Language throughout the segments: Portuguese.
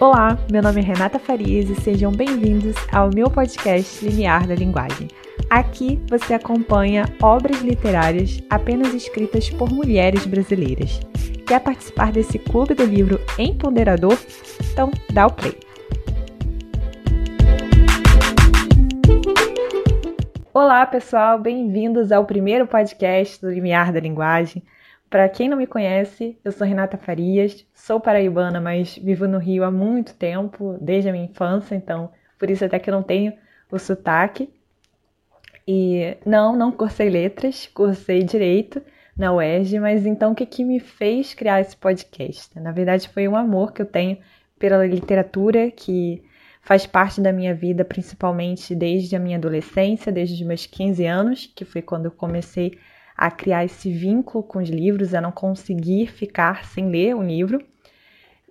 Olá, meu nome é Renata Farias e sejam bem-vindos ao meu podcast Limiar da Linguagem. Aqui você acompanha obras literárias apenas escritas por mulheres brasileiras. Quer participar desse clube do livro empoderador? Então dá o play. Olá, pessoal, bem-vindos ao primeiro podcast do Limiar da Linguagem. Para quem não me conhece, eu sou Renata Farias, sou paraibana, mas vivo no Rio há muito tempo, desde a minha infância, então por isso até que eu não tenho o sotaque. E não, não cursei letras, cursei direito na UERJ, mas então o que, que me fez criar esse podcast? Na verdade, foi um amor que eu tenho pela literatura, que faz parte da minha vida, principalmente desde a minha adolescência, desde os meus 15 anos, que foi quando eu comecei a criar esse vínculo com os livros, a não conseguir ficar sem ler um livro.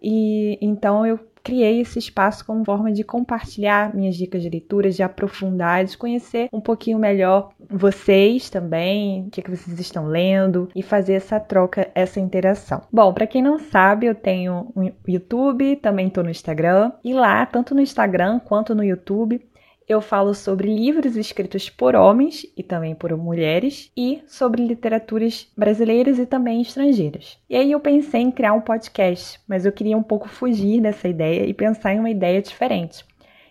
E então eu criei esse espaço como forma de compartilhar minhas dicas de leitura, de aprofundar, de conhecer um pouquinho melhor vocês também, o que, que vocês estão lendo e fazer essa troca, essa interação. Bom, para quem não sabe, eu tenho um YouTube, também estou no Instagram e lá, tanto no Instagram quanto no YouTube, eu falo sobre livros escritos por homens e também por mulheres e sobre literaturas brasileiras e também estrangeiras. E aí eu pensei em criar um podcast, mas eu queria um pouco fugir dessa ideia e pensar em uma ideia diferente.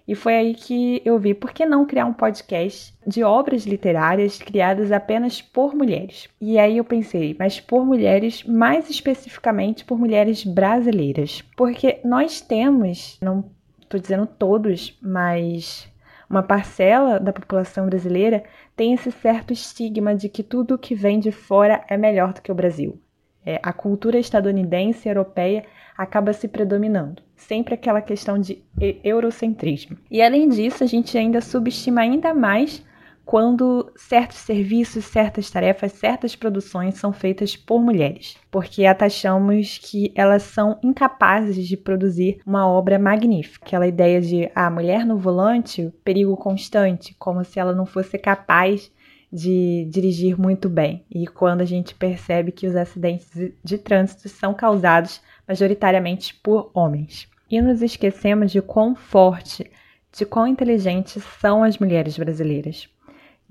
E foi aí que eu vi por que não criar um podcast de obras literárias criadas apenas por mulheres. E aí eu pensei, mas por mulheres, mais especificamente por mulheres brasileiras. Porque nós temos, não estou dizendo todos, mas uma parcela da população brasileira tem esse certo estigma de que tudo que vem de fora é melhor do que o Brasil. É, a cultura estadunidense e europeia acaba se predominando. Sempre aquela questão de eurocentrismo. E além disso, a gente ainda subestima ainda mais quando certos serviços, certas tarefas, certas produções são feitas por mulheres, porque achamos que elas são incapazes de produzir uma obra magnífica. Aquela ideia de a ah, mulher no volante, perigo constante, como se ela não fosse capaz de dirigir muito bem. E quando a gente percebe que os acidentes de trânsito são causados majoritariamente por homens. E nos esquecemos de quão forte, de quão inteligentes são as mulheres brasileiras.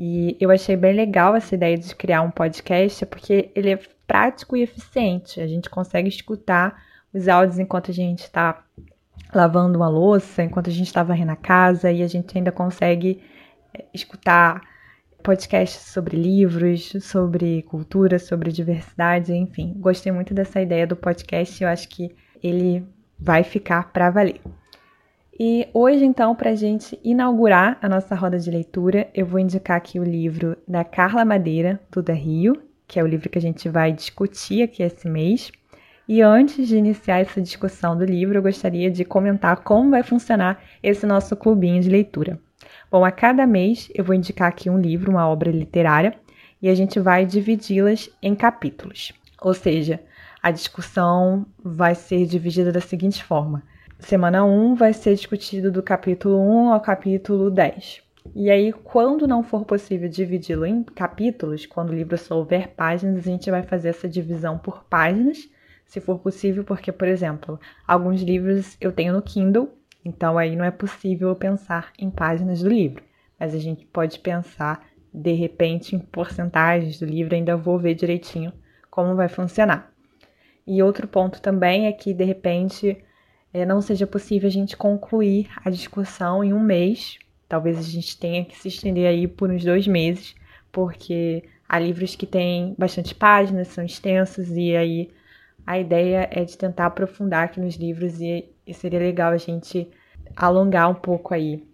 E eu achei bem legal essa ideia de criar um podcast, porque ele é prático e eficiente. A gente consegue escutar os áudios enquanto a gente está lavando uma louça, enquanto a gente está varrendo a casa, e a gente ainda consegue eh, escutar podcasts sobre livros, sobre cultura, sobre diversidade, enfim. Gostei muito dessa ideia do podcast, eu acho que ele vai ficar para valer. E hoje, então, para a gente inaugurar a nossa roda de leitura, eu vou indicar aqui o livro da Carla Madeira, Tudo é Rio, que é o livro que a gente vai discutir aqui esse mês. E antes de iniciar essa discussão do livro, eu gostaria de comentar como vai funcionar esse nosso clubinho de leitura. Bom, a cada mês eu vou indicar aqui um livro, uma obra literária, e a gente vai dividi-las em capítulos. Ou seja, a discussão vai ser dividida da seguinte forma: semana 1 vai ser discutido do capítulo 1 ao capítulo 10. E aí, quando não for possível dividi-lo em capítulos, quando o livro só houver páginas, a gente vai fazer essa divisão por páginas, se for possível, porque, por exemplo, alguns livros eu tenho no Kindle, então aí não é possível pensar em páginas do livro, mas a gente pode pensar de repente em porcentagens do livro, ainda vou ver direitinho como vai funcionar. E outro ponto também é que de repente é, não seja possível a gente concluir a discussão em um mês. Talvez a gente tenha que se estender aí por uns dois meses, porque há livros que têm bastante páginas, são extensos, e aí a ideia é de tentar aprofundar aqui nos livros e, e seria legal a gente alongar um pouco aí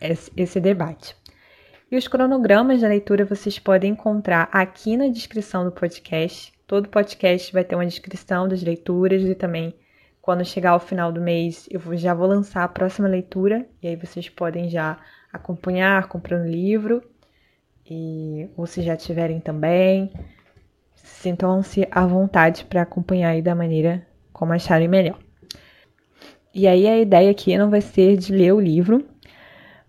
esse, esse debate. E os cronogramas da leitura vocês podem encontrar aqui na descrição do podcast. Todo podcast vai ter uma descrição das leituras e também quando chegar ao final do mês, eu já vou lançar a próxima leitura e aí vocês podem já acompanhar comprando livro e ou se já tiverem também, sintam-se à vontade para acompanhar aí da maneira como acharem melhor. E aí a ideia aqui não vai ser de ler o livro,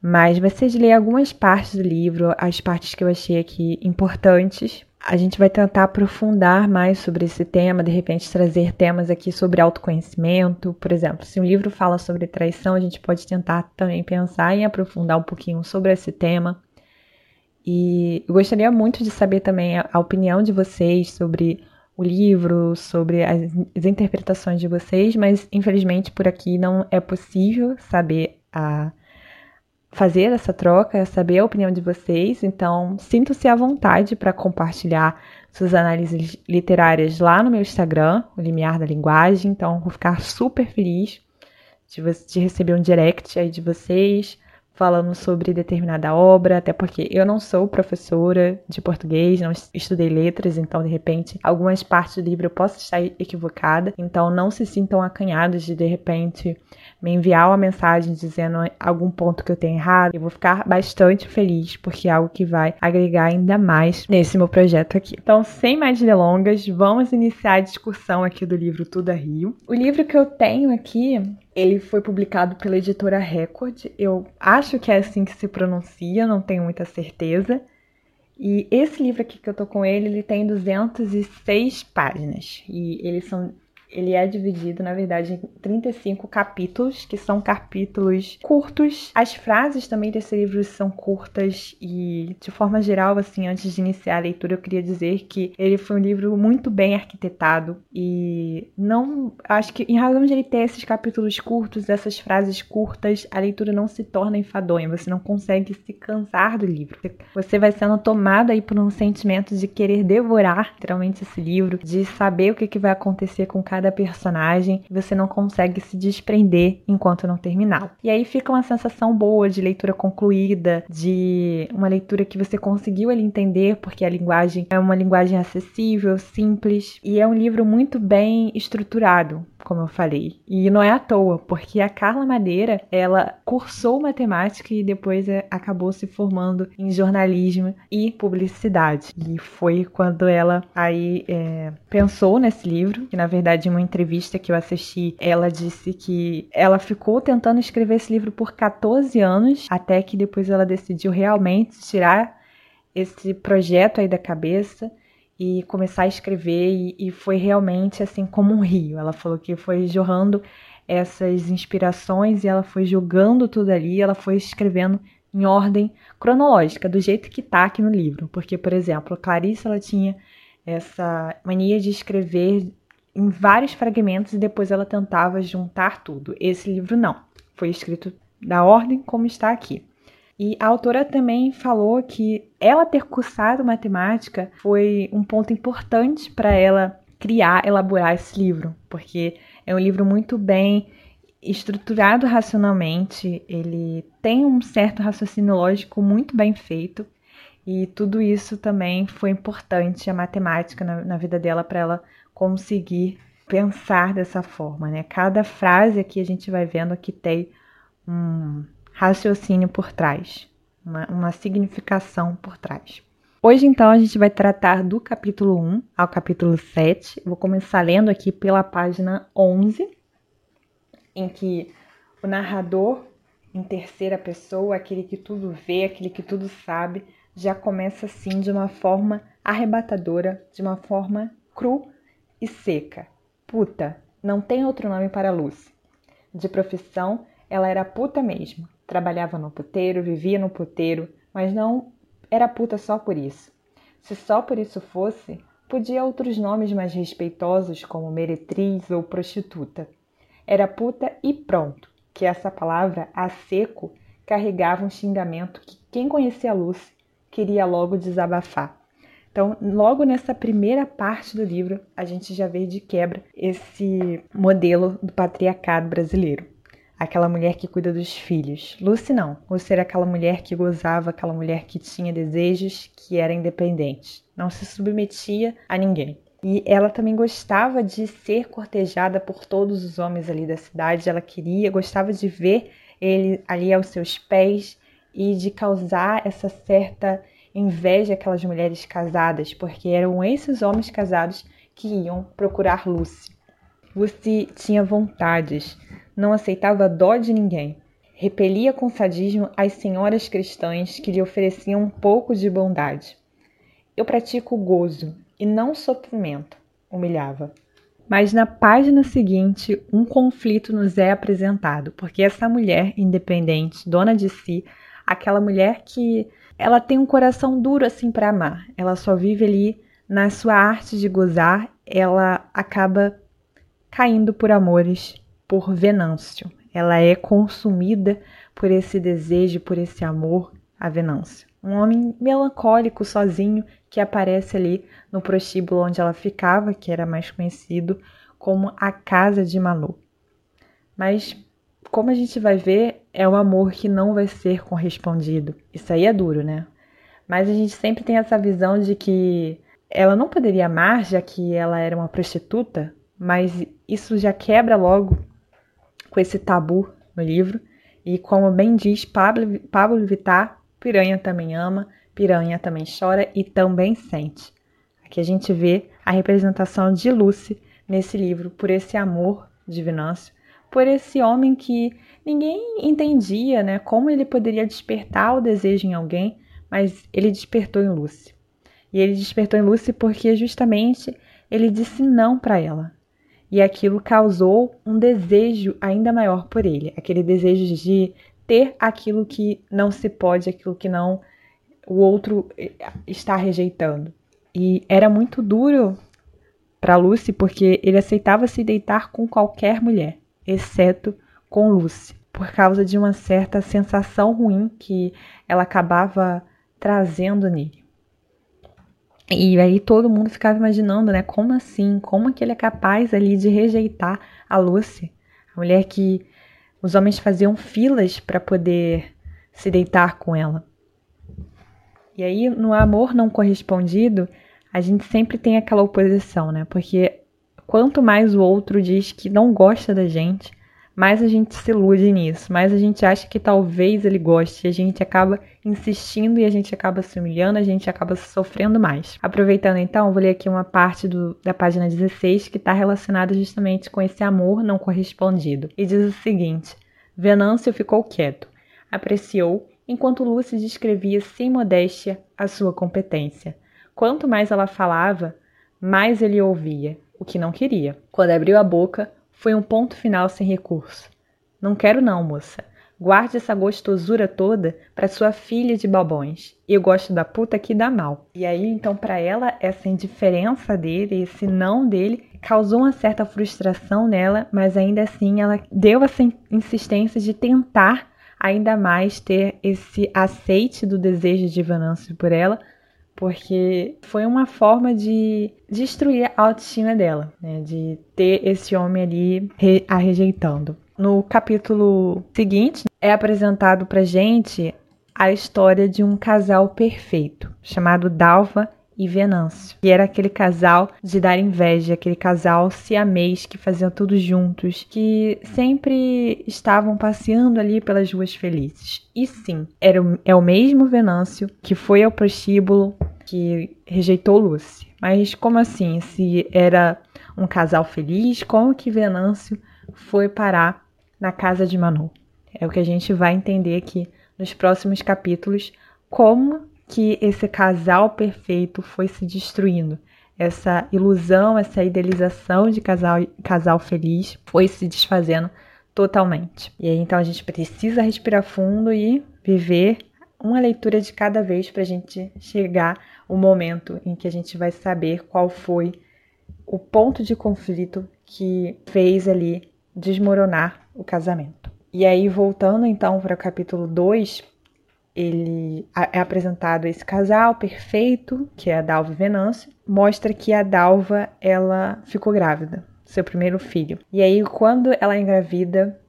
mas de ler algumas partes do livro, as partes que eu achei aqui importantes. A gente vai tentar aprofundar mais sobre esse tema, de repente trazer temas aqui sobre autoconhecimento. Por exemplo, se um livro fala sobre traição, a gente pode tentar também pensar em aprofundar um pouquinho sobre esse tema. E eu gostaria muito de saber também a, a opinião de vocês sobre o livro, sobre as, as, interpretações de vocês, mas infelizmente por aqui não é possível saber a fazer essa troca, saber a opinião de vocês. Então, sinto-se à vontade para compartilhar suas análises literárias lá no meu Instagram, o Limiar da Linguagem. Então, vou ficar super feliz de, de receber um direct aí de vocês falando sobre determinada obra, até porque eu não sou professora de português, não estudei letras, então de repente algumas partes do livro eu posso estar equivocada, então não se sintam acanhados de de repente me enviar uma mensagem dizendo algum ponto que eu tenho errado. Eu vou ficar bastante feliz porque é algo que vai agregar ainda mais nesse meu projeto aqui. Então, sem mais delongas, vamos iniciar a discussão aqui do livro Tudo a Rio. O livro que eu tenho aqui ele foi publicado pela editora Record. Eu acho que é assim que se pronuncia, não tenho muita certeza. E esse livro aqui que eu tô com ele, ele tem 206 páginas. E eles são ele é dividido, na verdade, em 35 capítulos, que são capítulos curtos. As frases também desse livro são curtas e, de forma geral, assim, antes de iniciar a leitura, eu queria dizer que ele foi um livro muito bem arquitetado e não, acho que em razão de ele ter esses capítulos curtos, essas frases curtas, a leitura não se torna enfadonha, você não consegue se cansar do livro. Você vai sendo tomada aí por um sentimento de querer devorar, literalmente, esse livro, de saber o que, que vai acontecer com cada cada personagem e você não consegue se desprender enquanto não terminar. E aí fica uma sensação boa de leitura concluída, de uma leitura que você conseguiu entender, porque a linguagem é uma linguagem acessível, simples e é um livro muito bem estruturado como eu falei. E não é à toa, porque a Carla Madeira, ela cursou matemática e depois é, acabou se formando em jornalismo e publicidade. E foi quando ela aí é, pensou nesse livro, que na verdade em uma entrevista que eu assisti, ela disse que ela ficou tentando escrever esse livro por 14 anos, até que depois ela decidiu realmente tirar esse projeto aí da cabeça e começar a escrever e, e, foi realmente assim como um rio. Ela falou que foi jorrando essas inspirações e ela foi jogando tudo ali, ela foi escrevendo em ordem cronológica, do jeito que tá aqui no livro. Porque, por exemplo, Clarice ela tinha essa mania de escrever em vários fragmentos e depois ela tentava juntar tudo. Esse livro não, foi escrito da ordem como está aqui. E a autora também falou que ela ter cursado matemática foi um ponto importante para ela criar, elaborar esse livro, porque é um livro muito bem estruturado racionalmente, ele tem um certo raciocínio lógico muito bem feito, e tudo isso também foi importante, a matemática na, na vida dela, para ela conseguir pensar dessa forma, né? Cada frase aqui a gente vai vendo que tem um raciocínio por trás, uma, uma significação por trás. Hoje, então, a gente vai tratar do capítulo 1 ao capítulo 7. vou começar lendo aqui pela página 11, em que o narrador, em terceira pessoa, aquele que tudo vê, aquele que tudo sabe, já começa assim de uma forma arrebatadora, de uma forma cru e seca. Puta, não tem outro nome para Lucy. De profissão, ela era puta mesmo. Trabalhava no puteiro, vivia no puteiro, mas não era puta só por isso. Se só por isso fosse, podia outros nomes mais respeitosos como meretriz ou prostituta. Era puta e pronto, que essa palavra, a seco, carregava um xingamento que quem conhecia a Lucy queria logo desabafar. Então, logo nessa primeira parte do livro, a gente já vê de quebra esse modelo do patriarcado brasileiro aquela mulher que cuida dos filhos. Lucy não. Lucy era aquela mulher que gozava, aquela mulher que tinha desejos, que era independente. Não se submetia a ninguém. E ela também gostava de ser cortejada por todos os homens ali da cidade. Ela queria, gostava de ver ele ali aos seus pés e de causar essa certa inveja àquelas mulheres casadas, porque eram esses homens casados que iam procurar Lucy. Lucy tinha vontades, não aceitava dó de ninguém. repelia com sadismo as senhoras cristãs que lhe ofereciam um pouco de bondade. Eu pratico gozo e não sofrimento, humilhava. Mas na página seguinte, um conflito nos é apresentado, porque essa mulher independente, dona de si, aquela mulher que ela tem um coração duro assim para amar, ela só vive ali na sua arte de gozar, ela acaba caindo por amores por Venâncio. Ela é consumida por esse desejo, por esse amor a Venâncio. Um homem melancólico, sozinho, que aparece ali no prostíbulo onde ela ficava, que era mais conhecido como a Casa de Malu. Mas, como a gente vai ver, é um amor que não vai ser correspondido. Isso aí é duro, né? Mas a gente sempre tem essa visão de que ela não poderia amar, já que ela era uma prostituta, mas isso já quebra logo com esse tabu no livro. E como bem diz Pablo, Pablo Vittar, piranha também ama, piranha também chora e também sente. Aqui a gente vê a representação de Lucy nesse livro por esse amor de Venâncio, por esse homem que ninguém entendia, né, como ele poderia despertar o desejo em alguém, mas ele despertou em Lucy. E ele despertou em Lucy porque justamente ele disse não para ela. E aquilo causou um desejo ainda maior por ele, aquele desejo de ter aquilo que não se pode, aquilo que não o outro eh, está rejeitando. E era muito duro para Lucy porque ele aceitava se deitar com qualquer mulher, exceto com Lucy, por causa de uma certa sensação ruim que ela acabava trazendo nele. E aí todo mundo ficava imaginando, né? Como assim? Como que ele é capaz ali de rejeitar a Lucy? A mulher que os homens faziam filas para poder se deitar com ela. E aí, no amor não correspondido, a gente sempre tem aquela oposição, né? Porque quanto mais o outro diz que não gosta da gente, mais a gente se ilude nisso, mais a gente acha que talvez ele goste, a gente acaba insistindo e a gente acaba se humilhando, a gente acaba sofrendo mais. Aproveitando então, vou ler aqui uma parte do, da página 16 que está relacionada justamente com esse amor não correspondido. E diz o seguinte: Venâncio ficou quieto, apreciou, enquanto Lúcia descrevia sem modéstia a sua competência. Quanto mais ela falava, mais ele ouvia, o que não queria. Quando abriu a boca, foi um ponto final sem recurso. Não quero não, moça. Guarde essa gostosura toda para sua filha de babões. Eu gosto da puta que dá mal. E aí, então, para ela, essa indiferença dele, esse não dele, causou uma certa frustração nela, mas ainda assim ela deu essa insistência de tentar ainda mais ter esse aceite do desejo de Venâncio por ela, porque foi uma forma de destruir a autoestima dela, né? de ter esse homem ali a rejeitando. No capítulo seguinte, é apresentado pra gente a história de um casal perfeito, chamado Dalva e Venâncio, que era aquele casal de dar inveja, aquele casal siamês que faziam tudo juntos, que sempre estavam passeando ali pelas ruas felizes. E sim, era o, é o mesmo Venâncio que foi ao prostíbulo, que rejeitou Lucy. Mas como assim? Se era um casal feliz, como que Venâncio foi parar na casa de Manu? É o que a gente vai entender aqui nos próximos capítulos, como que esse casal perfeito foi se destruindo. Essa ilusão, essa idealização de casal, casal feliz foi se desfazendo totalmente. E aí então a gente precisa respirar fundo e viver uma leitura de cada vez para a gente chegar o momento em que a gente vai saber qual foi o ponto de conflito que fez ali desmoronar o casamento. E aí, voltando então para o capítulo 2, ele é apresentado esse casal perfeito, que é a Dalva e Venâncio, mostra que a Dalva ela ficou grávida, seu primeiro filho. E aí quando ela é engravida,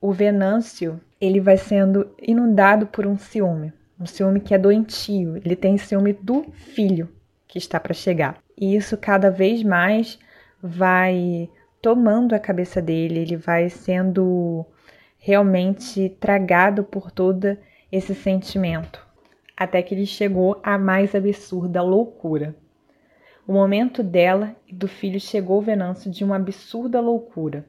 o Venâncio, ele vai sendo inundado por um ciúme, um ciúme que é doentio. Ele tem ciúme do filho que está para chegar. E isso cada vez mais vai tomando a cabeça dele, ele vai sendo realmente tragado por toda esse sentimento, até que ele chegou à mais absurda loucura. O momento dela e do filho chegou Venâncio de uma absurda loucura.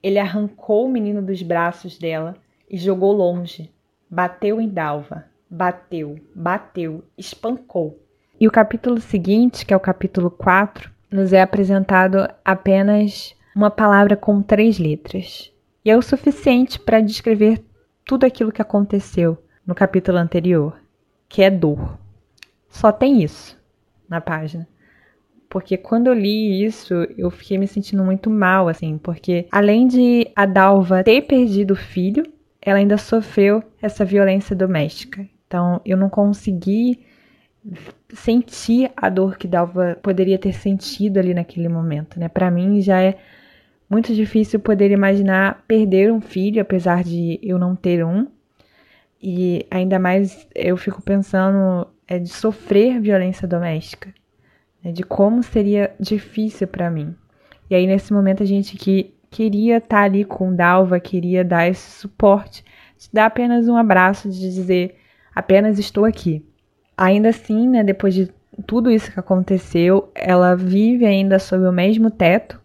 Ele arrancou o menino dos braços dela e jogou longe. Bateu em Dalva, bateu, bateu, espancou. E o capítulo seguinte, que é o capítulo 4, nos é apresentado apenas uma palavra com três letras. E é o suficiente para descrever tudo aquilo que aconteceu no capítulo anterior, que é dor. Só tem isso na página. Porque quando eu li isso, eu fiquei me sentindo muito mal, assim, porque além de a Dalva ter perdido o filho, ela ainda sofreu essa violência doméstica. Então, eu não consegui sentir a dor que Dalva poderia ter sentido ali naquele momento, né? Para mim já é muito difícil poder imaginar perder um filho, apesar de eu não ter um. E ainda mais eu fico pensando é, de sofrer violência doméstica, né? de como seria difícil para mim. E aí nesse momento a gente que queria estar tá ali com Dalva, queria dar esse suporte, de dar apenas um abraço, de dizer apenas estou aqui. Ainda assim, né, depois de tudo isso que aconteceu, ela vive ainda sob o mesmo teto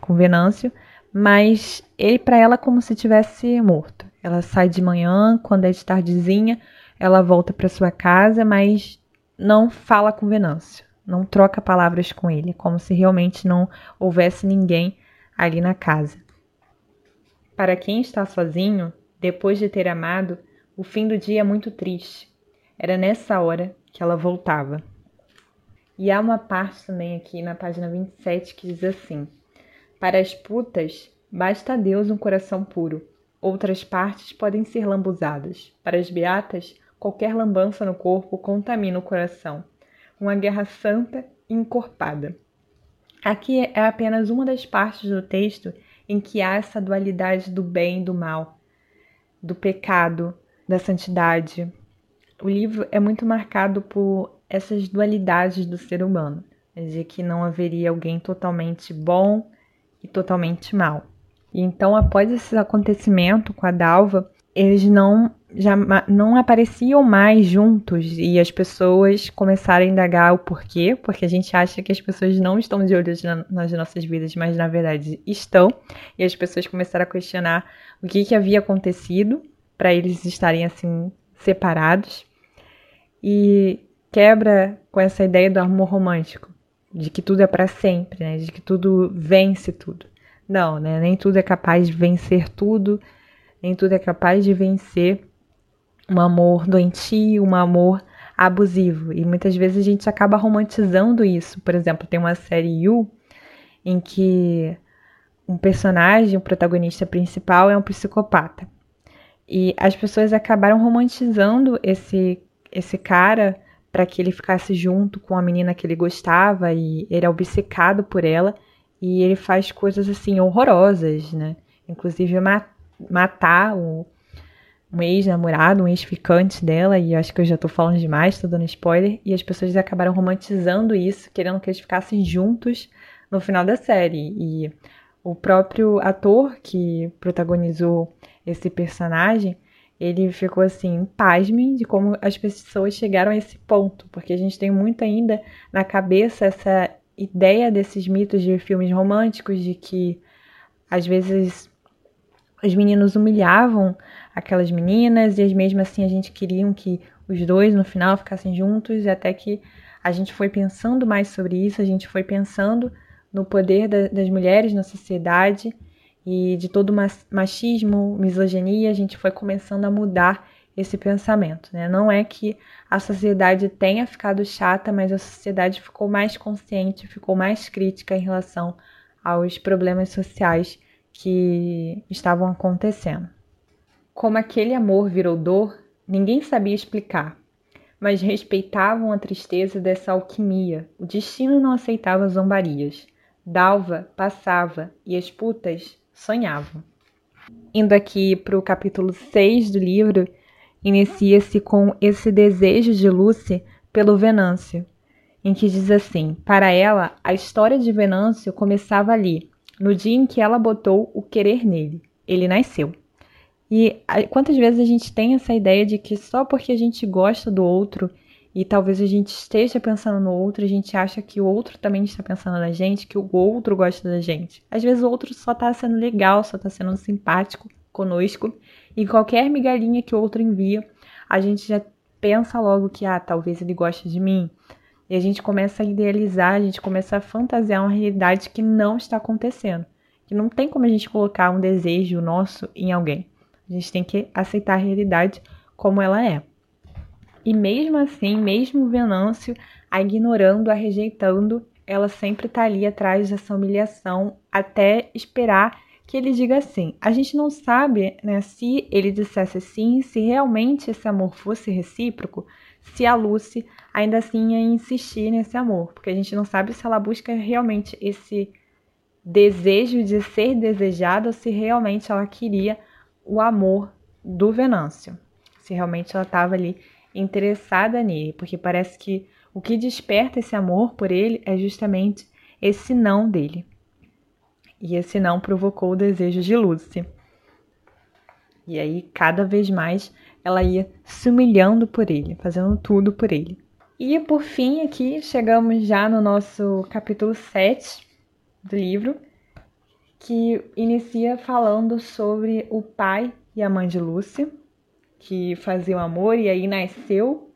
com Venâncio, mas ele para ela como se tivesse morto. Ela sai de manhã, quando é de tardezinha, ela volta para sua casa, mas não fala com Venâncio, não troca palavras com ele, como se realmente não houvesse ninguém ali na casa. Para quem está sozinho, depois de ter amado, o fim do dia é muito triste. Era nessa hora que ela voltava. E há uma parte também aqui na página 27 que diz assim: Para as putas, basta a Deus um coração puro. Outras partes podem ser lambuzadas. Para as beatas, qualquer lambança no corpo contamina o coração. Uma guerra santa e encorpada. Aqui é apenas uma das partes do texto em que há essa dualidade do bem e do mal, do pecado, da santidade, o livro é muito marcado por essas dualidades do ser humano, de que não haveria alguém totalmente bom e totalmente mal. E então, após esse acontecimento com a Dalva, eles não já não apareciam mais juntos e as pessoas começaram a indagar o porquê, porque a gente acha que as pessoas não estão de olho nas nossas vidas, mas na verdade estão. E as pessoas começaram a questionar o que, que havia acontecido para eles estarem assim separados e quebra com essa ideia do amor romântico, de que tudo é para sempre, né? De que tudo vence tudo. Não, né? Nem tudo é capaz de vencer tudo, nem tudo é capaz de vencer um amor doentio, um amor abusivo. E muitas vezes a gente acaba romantizando isso. Por exemplo, tem uma série You em que um personagem, o protagonista principal, é um psicopata. E as pessoas acabaram romantizando esse, esse cara para que ele ficasse junto com a menina que ele gostava e ele é obcecado por ela e ele faz coisas assim horrorosas, né? Inclusive ma matar o, um ex-namorado, um ex-ficante dela, e acho que eu já tô falando demais, tô dando spoiler, e as pessoas acabaram romantizando isso, querendo que eles ficassem juntos no final da série. E o próprio ator que protagonizou esse personagem, ele ficou assim, pasmem de como as pessoas chegaram a esse ponto, porque a gente tem muito ainda na cabeça essa ideia desses mitos de filmes românticos, de que às vezes os meninos humilhavam aquelas meninas e mesmo assim a gente queria que os dois no final ficassem juntos, e até que a gente foi pensando mais sobre isso, a gente foi pensando no poder da, das mulheres na sociedade e de todo machismo, misoginia, a gente foi começando a mudar esse pensamento. Né? Não é que a sociedade tenha ficado chata, mas a sociedade ficou mais consciente, ficou mais crítica em relação aos problemas sociais que estavam acontecendo. Como aquele amor virou dor, ninguém sabia explicar, mas respeitavam a tristeza dessa alquimia. O destino não aceitava zombarias. Dalva passava e as putas sonhavam. Indo aqui para o capítulo 6 do livro, inicia-se com esse desejo de Lucy pelo Venâncio, em que diz assim: Para ela, a história de Venâncio começava ali, no dia em que ela botou o querer nele. Ele nasceu. E quantas vezes a gente tem essa ideia de que só porque a gente gosta do outro e talvez a gente esteja pensando no outro, a gente acha que o outro também está pensando na gente, que o outro gosta da gente. Às vezes o outro só está sendo legal, só está sendo simpático conosco e qualquer migalhinha que outro envia, a gente já pensa logo que, ah, talvez ele goste de mim. E a gente começa a idealizar, a gente começa a fantasiar uma realidade que não está acontecendo. Que não tem como a gente colocar um desejo nosso em alguém. A gente tem que aceitar a realidade como ela é. E mesmo assim, mesmo Venâncio a ignorando, a rejeitando, ela sempre está ali atrás dessa humilhação até esperar que ele diga sim. A gente não sabe, né, se ele dissesse sim, se realmente esse amor fosse recíproco, se a Lucy ainda assim ia insistir nesse amor, porque a gente não sabe se ela busca realmente esse desejo de ser desejada ou se realmente ela queria o amor do Venâncio, se realmente ela estava ali interessada nele, porque parece que o que desperta esse amor por ele é justamente esse não dele. E esse não provocou o desejo de Lucy. E aí, cada vez mais, ela ia se humilhando por ele, fazendo tudo por ele. E por fim, aqui chegamos já no nosso capítulo 7 do livro, que inicia falando sobre o pai e a mãe de Lúcia, que faziam amor e aí nasceu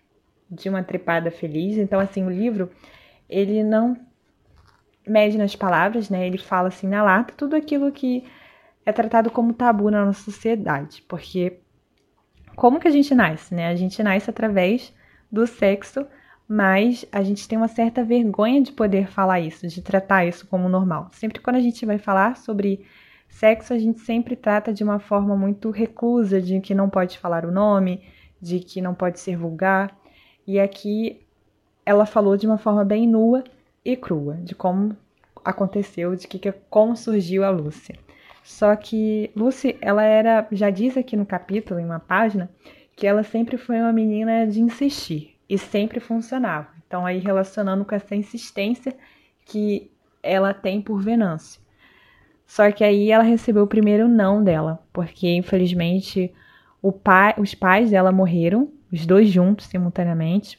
de uma trepada feliz. Então, assim, o livro, ele não mede nas palavras, né? Ele fala assim na lata tudo aquilo que é tratado como tabu na nossa sociedade, porque como que a gente nasce, né? A gente nasce através do sexo, mas a gente tem uma certa vergonha de poder falar isso, de tratar isso como normal. Sempre quando a gente vai falar sobre sexo, a gente sempre trata de uma forma muito reclusa, de que não pode falar o nome, de que não pode ser vulgar. E aqui ela falou de uma forma bem nua e crua, de como aconteceu, de que, como surgiu a Lúcia. Só que Lucy, ela era, já diz aqui no capítulo, em uma página, que ela sempre foi uma menina de insistir e sempre funcionava. Então aí relacionando com essa insistência que ela tem por Venâncio. Só que aí ela recebeu o primeiro não dela, porque infelizmente pai, os pais dela morreram os dois juntos simultaneamente.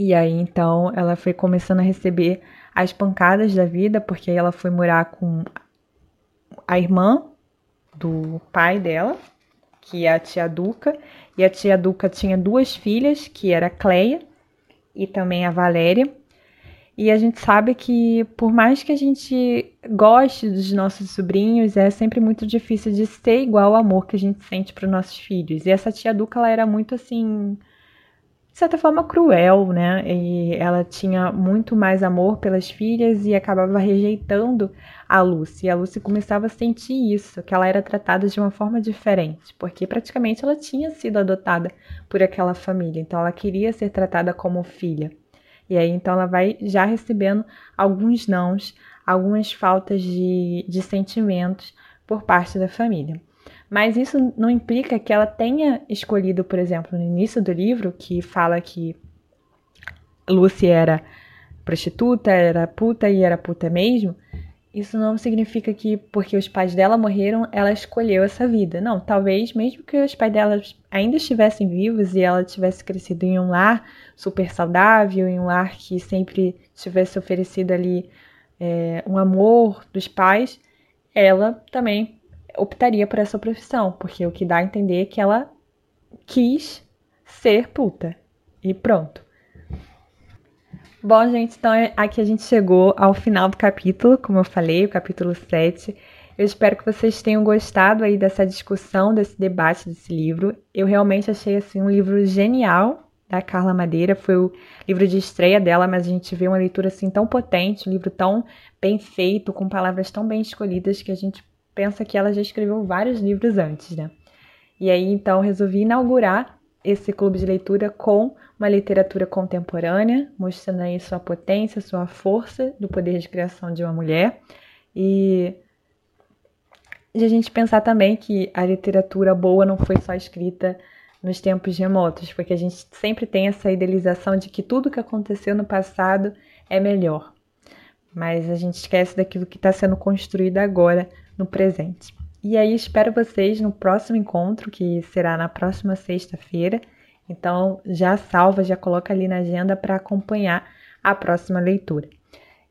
E aí então ela foi começando a receber as pancadas da vida, porque aí ela foi morar com a irmã do pai dela, que é a tia Duca, e a tia Duca tinha duas filhas, que era a Cleia e também a Valéria. E a gente sabe que, por mais que a gente goste dos nossos sobrinhos, é sempre muito difícil de ser igual ao amor que a gente sente para os nossos filhos. E essa tia Duca, ela era muito assim, certa forma cruel, né? E ela tinha muito mais amor pelas filhas e acabava rejeitando a Lucy. E a Lucy começava a sentir isso, que ela era tratada de uma forma diferente, porque praticamente ela tinha sido adotada por aquela família, então ela queria ser tratada como filha. E aí então ela vai já recebendo alguns nãos, algumas faltas de, de sentimentos por parte da família. Mas isso não implica que ela tenha escolhido, por exemplo, no início do livro, que fala que Lucy era prostituta, era puta e era puta mesmo, isso não significa que porque os pais dela morreram, ela escolheu essa vida. Não, talvez mesmo que os pais dela ainda estivessem vivos e ela tivesse crescido em um lar super saudável, em um lar que sempre tivesse oferecido ali é, um amor dos pais, ela também optaria por essa profissão, porque o que dá a entender é que ela quis ser puta. E pronto. Bom, gente, então é, aqui a gente chegou ao final do capítulo, como eu falei, o capítulo 7. Eu espero que vocês tenham gostado aí dessa discussão, desse debate desse livro. Eu realmente achei assim um livro genial da Carla Madeira, foi o livro de estreia dela, mas a gente vê uma leitura assim tão potente, um livro tão bem feito, com palavras tão bem escolhidas que a gente pensa que ela já escreveu vários livros antes, né? E aí então resolvi inaugurar esse clube de leitura com uma literatura contemporânea, mostrando aí sua potência, sua força do poder de criação de uma mulher. E de a gente pensar também que a literatura boa não foi só escrita nos tempos remotos, porque a gente sempre tem essa idealização de que tudo que aconteceu no passado é melhor. Mas a gente esquece daquilo que está sendo construído agora no presente. E aí espero vocês no próximo encontro, que será na próxima sexta-feira. Então já salva, já coloca ali na agenda para acompanhar a próxima leitura.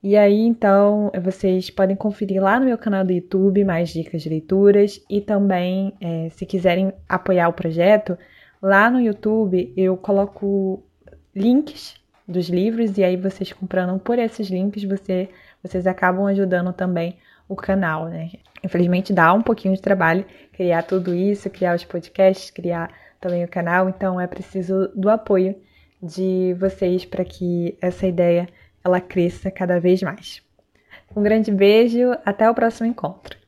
E aí, então, vocês podem conferir lá no meu canal do YouTube mais dicas de leituras e também, é, se quiserem apoiar o projeto, lá no YouTube eu coloco links dos livros e aí vocês comprando por esses links, você, vocês acabam ajudando também o canal, né? Infelizmente dá um pouquinho de trabalho criar tudo isso, criar os podcasts, criar também o canal, então é preciso do apoio de vocês para que essa ideia ela cresça cada vez mais. Um grande beijo, até o próximo encontro.